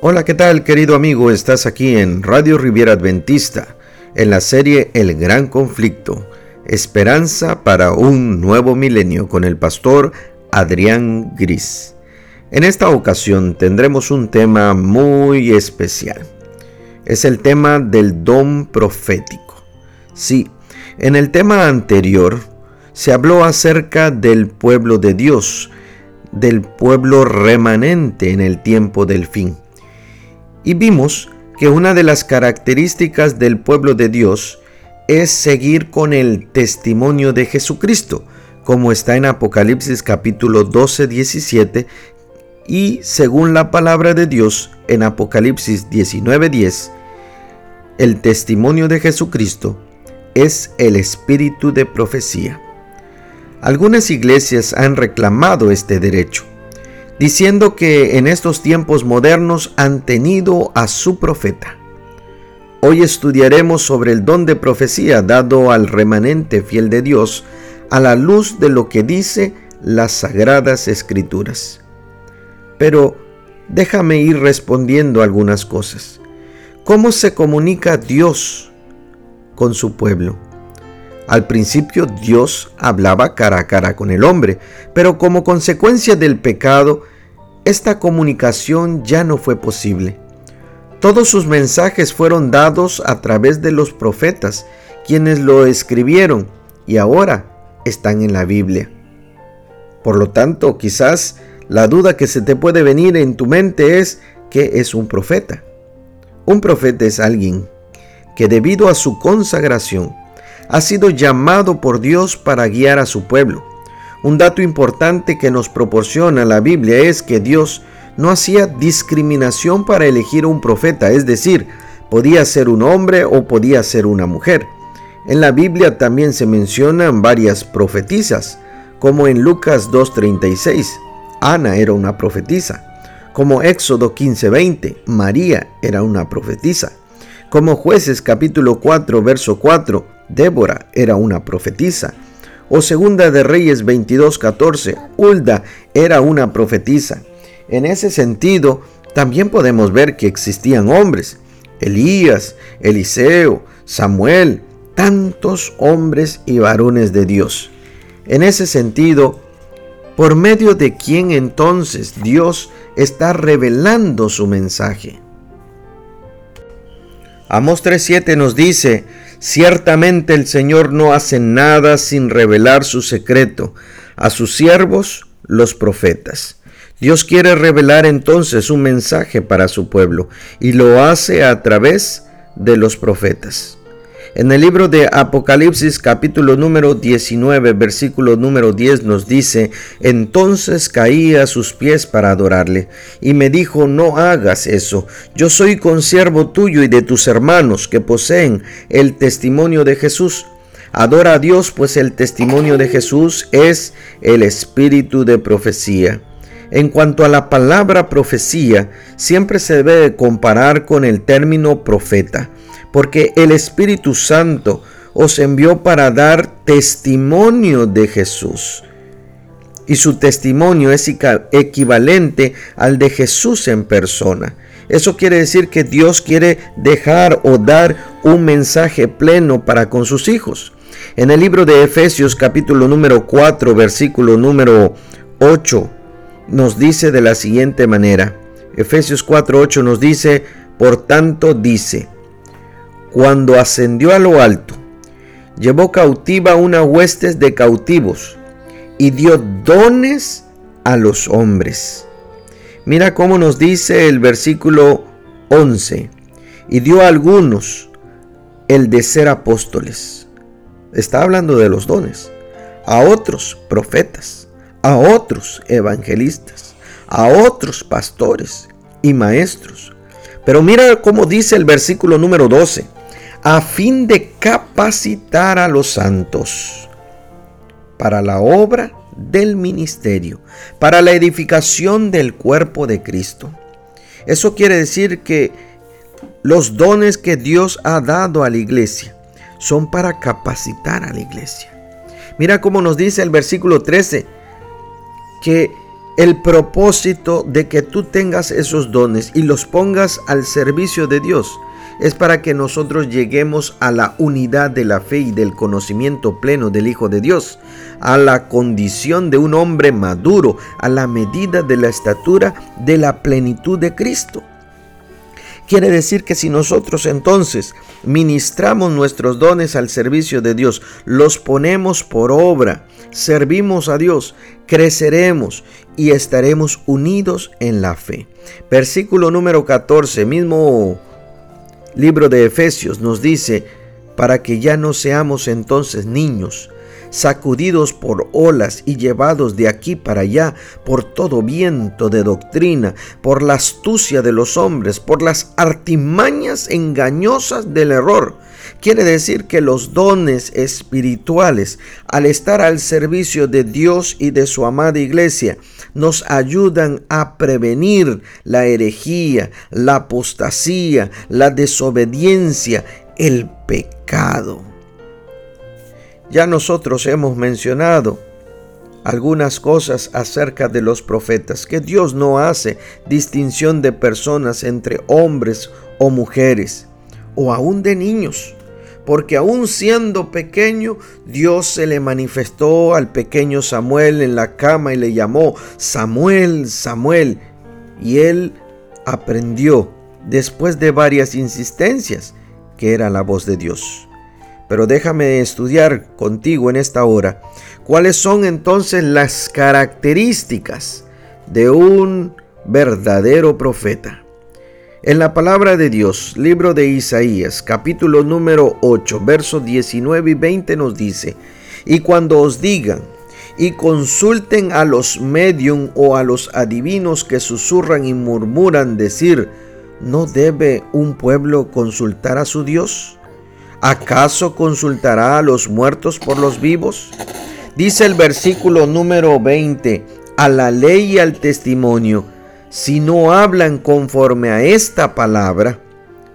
Hola, ¿qué tal querido amigo? Estás aquí en Radio Riviera Adventista, en la serie El Gran Conflicto, Esperanza para un nuevo milenio con el pastor Adrián Gris. En esta ocasión tendremos un tema muy especial. Es el tema del don profético. Sí, en el tema anterior se habló acerca del pueblo de Dios, del pueblo remanente en el tiempo del fin y vimos que una de las características del pueblo de Dios es seguir con el testimonio de Jesucristo, como está en Apocalipsis capítulo 12, 17 y según la palabra de Dios en Apocalipsis 19, 10, el testimonio de Jesucristo es el espíritu de profecía. Algunas iglesias han reclamado este derecho diciendo que en estos tiempos modernos han tenido a su profeta. Hoy estudiaremos sobre el don de profecía dado al remanente fiel de Dios a la luz de lo que dice las sagradas escrituras. Pero déjame ir respondiendo algunas cosas. ¿Cómo se comunica Dios con su pueblo? Al principio Dios hablaba cara a cara con el hombre, pero como consecuencia del pecado, esta comunicación ya no fue posible. Todos sus mensajes fueron dados a través de los profetas, quienes lo escribieron y ahora están en la Biblia. Por lo tanto, quizás la duda que se te puede venir en tu mente es ¿qué es un profeta? Un profeta es alguien que debido a su consagración ha sido llamado por Dios para guiar a su pueblo. Un dato importante que nos proporciona la Biblia es que Dios no hacía discriminación para elegir un profeta, es decir, podía ser un hombre o podía ser una mujer. En la Biblia también se mencionan varias profetisas, como en Lucas 2.36, Ana era una profetisa, como Éxodo 15.20, María era una profetisa, como jueces capítulo 4, verso 4, Débora era una profetisa. O segunda de Reyes 22:14, Hulda era una profetisa. En ese sentido, también podemos ver que existían hombres, Elías, Eliseo, Samuel, tantos hombres y varones de Dios. En ese sentido, por medio de quién entonces Dios está revelando su mensaje. Amos 3:7 nos dice, Ciertamente el Señor no hace nada sin revelar su secreto a sus siervos, los profetas. Dios quiere revelar entonces un mensaje para su pueblo y lo hace a través de los profetas. En el libro de Apocalipsis capítulo número 19 versículo número 10 nos dice, entonces caí a sus pies para adorarle y me dijo, no hagas eso, yo soy consiervo tuyo y de tus hermanos que poseen el testimonio de Jesús. Adora a Dios, pues el testimonio de Jesús es el espíritu de profecía. En cuanto a la palabra profecía, siempre se debe comparar con el término profeta porque el Espíritu Santo os envió para dar testimonio de Jesús. Y su testimonio es equivalente al de Jesús en persona. Eso quiere decir que Dios quiere dejar o dar un mensaje pleno para con sus hijos. En el libro de Efesios capítulo número 4 versículo número 8 nos dice de la siguiente manera. Efesios 4:8 nos dice, por tanto dice, cuando ascendió a lo alto, llevó cautiva una huestes de cautivos y dio dones a los hombres. Mira cómo nos dice el versículo 11, y dio a algunos el de ser apóstoles. Está hablando de los dones. A otros profetas, a otros evangelistas, a otros pastores y maestros. Pero mira cómo dice el versículo número 12 a fin de capacitar a los santos para la obra del ministerio, para la edificación del cuerpo de Cristo. Eso quiere decir que los dones que Dios ha dado a la iglesia son para capacitar a la iglesia. Mira cómo nos dice el versículo 13, que el propósito de que tú tengas esos dones y los pongas al servicio de Dios es para que nosotros lleguemos a la unidad de la fe y del conocimiento pleno del Hijo de Dios, a la condición de un hombre maduro, a la medida de la estatura de la plenitud de Cristo. Quiere decir que si nosotros entonces ministramos nuestros dones al servicio de Dios, los ponemos por obra, servimos a Dios, creceremos y estaremos unidos en la fe. Versículo número 14, mismo libro de Efesios nos dice, para que ya no seamos entonces niños, sacudidos por olas y llevados de aquí para allá por todo viento de doctrina, por la astucia de los hombres, por las artimañas engañosas del error. Quiere decir que los dones espirituales, al estar al servicio de Dios y de su amada iglesia, nos ayudan a prevenir la herejía, la apostasía, la desobediencia, el pecado. Ya nosotros hemos mencionado algunas cosas acerca de los profetas, que Dios no hace distinción de personas entre hombres o mujeres, o aún de niños, porque aún siendo pequeño, Dios se le manifestó al pequeño Samuel en la cama y le llamó Samuel, Samuel, y él aprendió, después de varias insistencias, que era la voz de Dios. Pero déjame estudiar contigo en esta hora cuáles son entonces las características de un verdadero profeta. En la palabra de Dios, libro de Isaías, capítulo número 8, versos 19 y 20 nos dice, y cuando os digan, y consulten a los medium o a los adivinos que susurran y murmuran decir, ¿no debe un pueblo consultar a su Dios? ¿Acaso consultará a los muertos por los vivos? Dice el versículo número 20, a la ley y al testimonio, si no hablan conforme a esta palabra,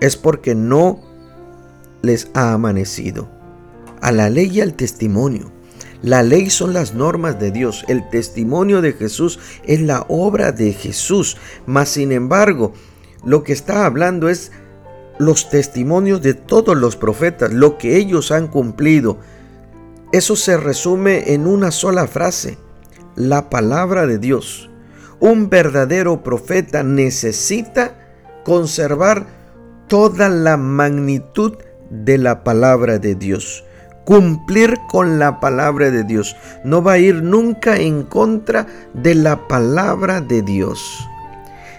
es porque no les ha amanecido. A la ley y al testimonio. La ley son las normas de Dios, el testimonio de Jesús es la obra de Jesús, mas sin embargo, lo que está hablando es los testimonios de todos los profetas, lo que ellos han cumplido. Eso se resume en una sola frase, la palabra de Dios. Un verdadero profeta necesita conservar toda la magnitud de la palabra de Dios. Cumplir con la palabra de Dios. No va a ir nunca en contra de la palabra de Dios.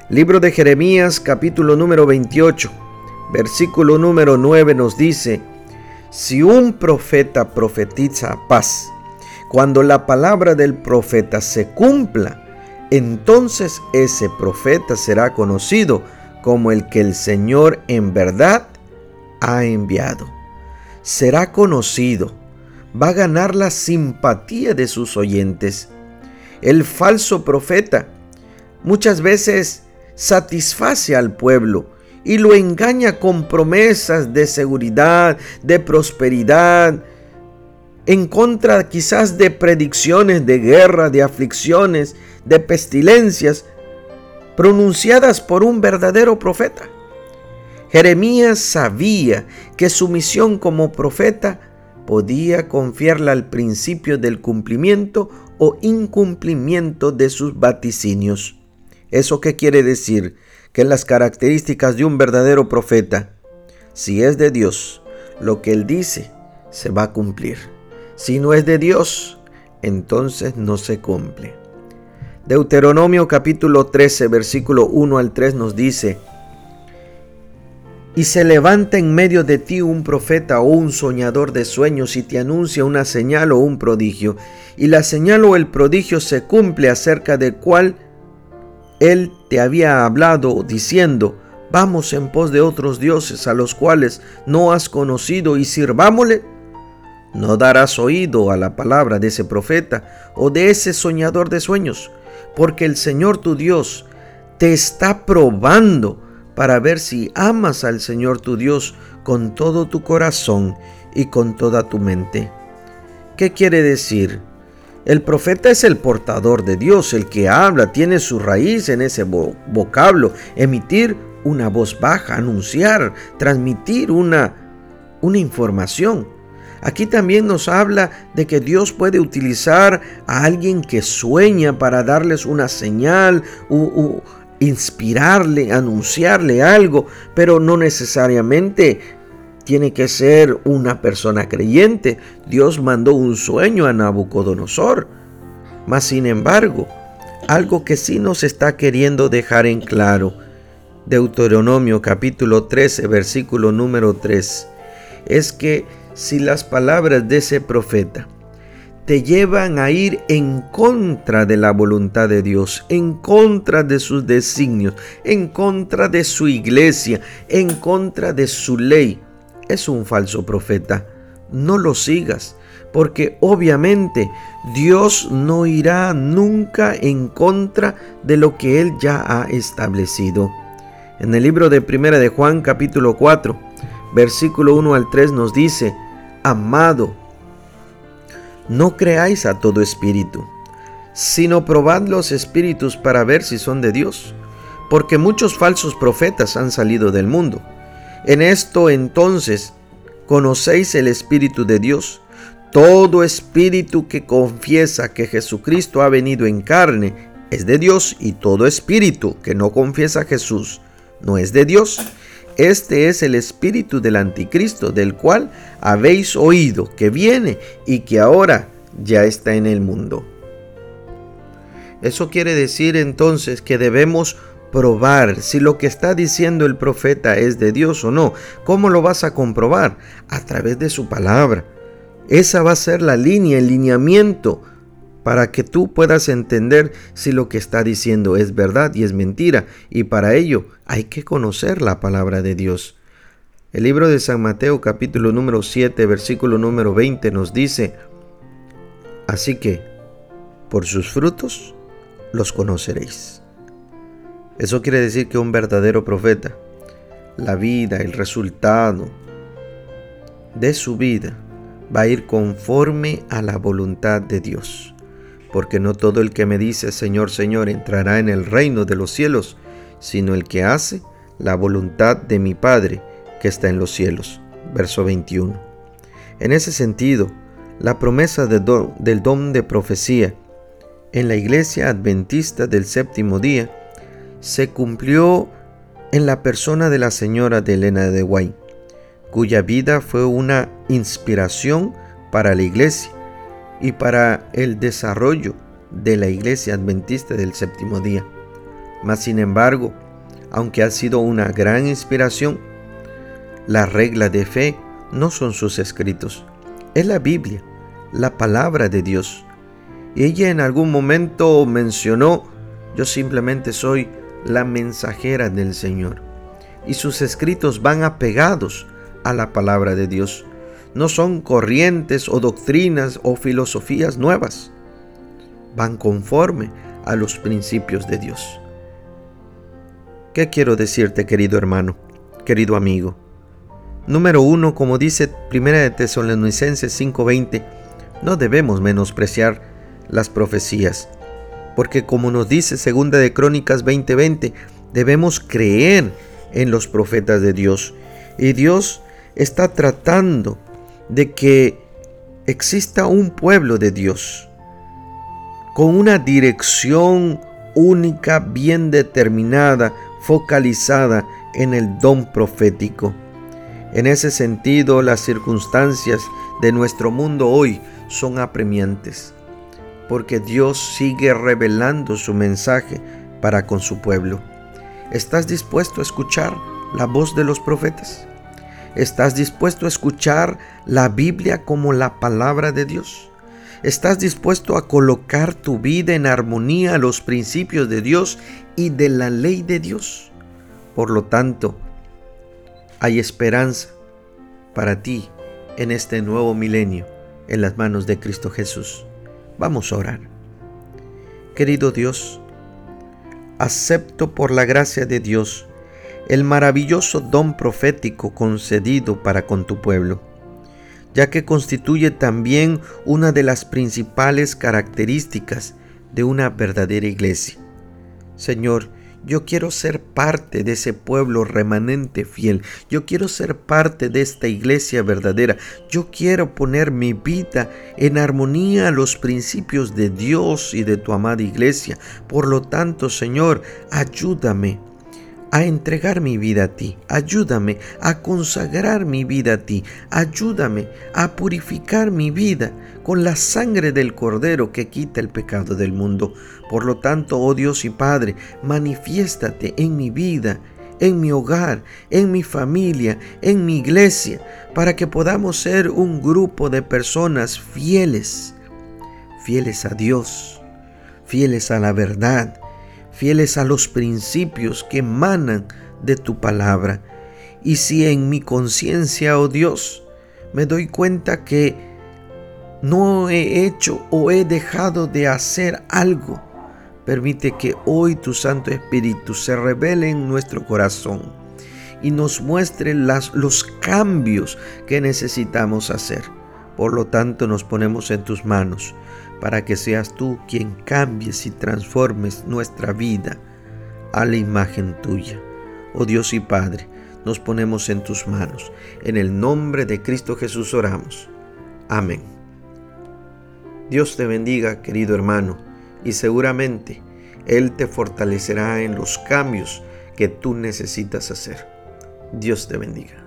Libro de Jeremías capítulo número 28 versículo número 9 nos dice, si un profeta profetiza paz, cuando la palabra del profeta se cumpla, entonces ese profeta será conocido como el que el Señor en verdad ha enviado. Será conocido, va a ganar la simpatía de sus oyentes. El falso profeta muchas veces satisface al pueblo, y lo engaña con promesas de seguridad, de prosperidad, en contra quizás de predicciones de guerra, de aflicciones, de pestilencias, pronunciadas por un verdadero profeta. Jeremías sabía que su misión como profeta podía confiarla al principio del cumplimiento o incumplimiento de sus vaticinios. ¿Eso qué quiere decir? Que las características de un verdadero profeta, si es de Dios, lo que él dice se va a cumplir. Si no es de Dios, entonces no se cumple. Deuteronomio capítulo 13, versículo 1 al 3 nos dice, y se levanta en medio de ti un profeta o un soñador de sueños y te anuncia una señal o un prodigio, y la señal o el prodigio se cumple acerca de cuál él te había hablado diciendo, vamos en pos de otros dioses a los cuales no has conocido y sirvámosle. No darás oído a la palabra de ese profeta o de ese soñador de sueños, porque el Señor tu Dios te está probando para ver si amas al Señor tu Dios con todo tu corazón y con toda tu mente. ¿Qué quiere decir? El profeta es el portador de Dios, el que habla, tiene su raíz en ese vocablo, emitir una voz baja, anunciar, transmitir una, una información. Aquí también nos habla de que Dios puede utilizar a alguien que sueña para darles una señal, o, inspirarle, anunciarle algo, pero no necesariamente tiene que ser una persona creyente. Dios mandó un sueño a Nabucodonosor. Mas sin embargo, algo que sí nos está queriendo dejar en claro, Deuteronomio capítulo 13, versículo número 3, es que si las palabras de ese profeta te llevan a ir en contra de la voluntad de Dios, en contra de sus designios, en contra de su iglesia, en contra de su ley, es un falso profeta. No lo sigas, porque obviamente Dios no irá nunca en contra de lo que Él ya ha establecido. En el libro de Primera de Juan capítulo 4, versículo 1 al 3 nos dice, Amado, no creáis a todo espíritu, sino probad los espíritus para ver si son de Dios, porque muchos falsos profetas han salido del mundo. En esto entonces conocéis el Espíritu de Dios. Todo espíritu que confiesa que Jesucristo ha venido en carne es de Dios y todo espíritu que no confiesa a Jesús no es de Dios. Este es el espíritu del anticristo, del cual habéis oído que viene y que ahora ya está en el mundo. Eso quiere decir entonces que debemos probar si lo que está diciendo el profeta es de Dios o no. ¿Cómo lo vas a comprobar? A través de su palabra. Esa va a ser la línea, el lineamiento para que tú puedas entender si lo que está diciendo es verdad y es mentira. Y para ello hay que conocer la palabra de Dios. El libro de San Mateo capítulo número 7 versículo número 20 nos dice, Así que, por sus frutos los conoceréis. Eso quiere decir que un verdadero profeta, la vida, el resultado de su vida va a ir conforme a la voluntad de Dios porque no todo el que me dice Señor, Señor entrará en el reino de los cielos, sino el que hace la voluntad de mi Padre que está en los cielos. Verso 21. En ese sentido, la promesa del don de profecía en la iglesia adventista del séptimo día se cumplió en la persona de la señora de Elena de Guay, cuya vida fue una inspiración para la iglesia y para el desarrollo de la iglesia adventista del séptimo día. Mas sin embargo, aunque ha sido una gran inspiración, la regla de fe no son sus escritos, es la Biblia, la palabra de Dios. Y ella en algún momento mencionó, yo simplemente soy la mensajera del Señor. Y sus escritos van apegados a la palabra de Dios no son corrientes o doctrinas o filosofías nuevas. Van conforme a los principios de Dios. ¿Qué quiero decirte, querido hermano, querido amigo? Número uno, como dice 1 de Tesalonicenses 5:20, no debemos menospreciar las profecías, porque como nos dice 2 de Crónicas 20:20, debemos creer en los profetas de Dios. Y Dios está tratando de que exista un pueblo de Dios con una dirección única, bien determinada, focalizada en el don profético. En ese sentido, las circunstancias de nuestro mundo hoy son apremiantes, porque Dios sigue revelando su mensaje para con su pueblo. ¿Estás dispuesto a escuchar la voz de los profetas? ¿Estás dispuesto a escuchar la Biblia como la palabra de Dios? ¿Estás dispuesto a colocar tu vida en armonía a los principios de Dios y de la ley de Dios? Por lo tanto, hay esperanza para ti en este nuevo milenio en las manos de Cristo Jesús. Vamos a orar. Querido Dios, acepto por la gracia de Dios el maravilloso don profético concedido para con tu pueblo. ya que constituye también una de las principales características de una verdadera iglesia. Señor, yo quiero ser parte de ese pueblo remanente fiel. Yo quiero ser parte de esta iglesia verdadera. Yo quiero poner mi vida en armonía a los principios de Dios y de tu amada iglesia. Por lo tanto, Señor, ayúdame a entregar mi vida a ti. Ayúdame a consagrar mi vida a ti. Ayúdame a purificar mi vida con la sangre del Cordero que quita el pecado del mundo. Por lo tanto, oh Dios y Padre, manifiéstate en mi vida, en mi hogar, en mi familia, en mi iglesia, para que podamos ser un grupo de personas fieles, fieles a Dios, fieles a la verdad, fieles a los principios que emanan de tu palabra. Y si en mi conciencia, oh Dios, me doy cuenta que no he hecho o he dejado de hacer algo, permite que hoy tu Santo Espíritu se revele en nuestro corazón y nos muestre las, los cambios que necesitamos hacer. Por lo tanto, nos ponemos en tus manos para que seas tú quien cambies y transformes nuestra vida a la imagen tuya. Oh Dios y Padre, nos ponemos en tus manos. En el nombre de Cristo Jesús oramos. Amén. Dios te bendiga, querido hermano, y seguramente Él te fortalecerá en los cambios que tú necesitas hacer. Dios te bendiga.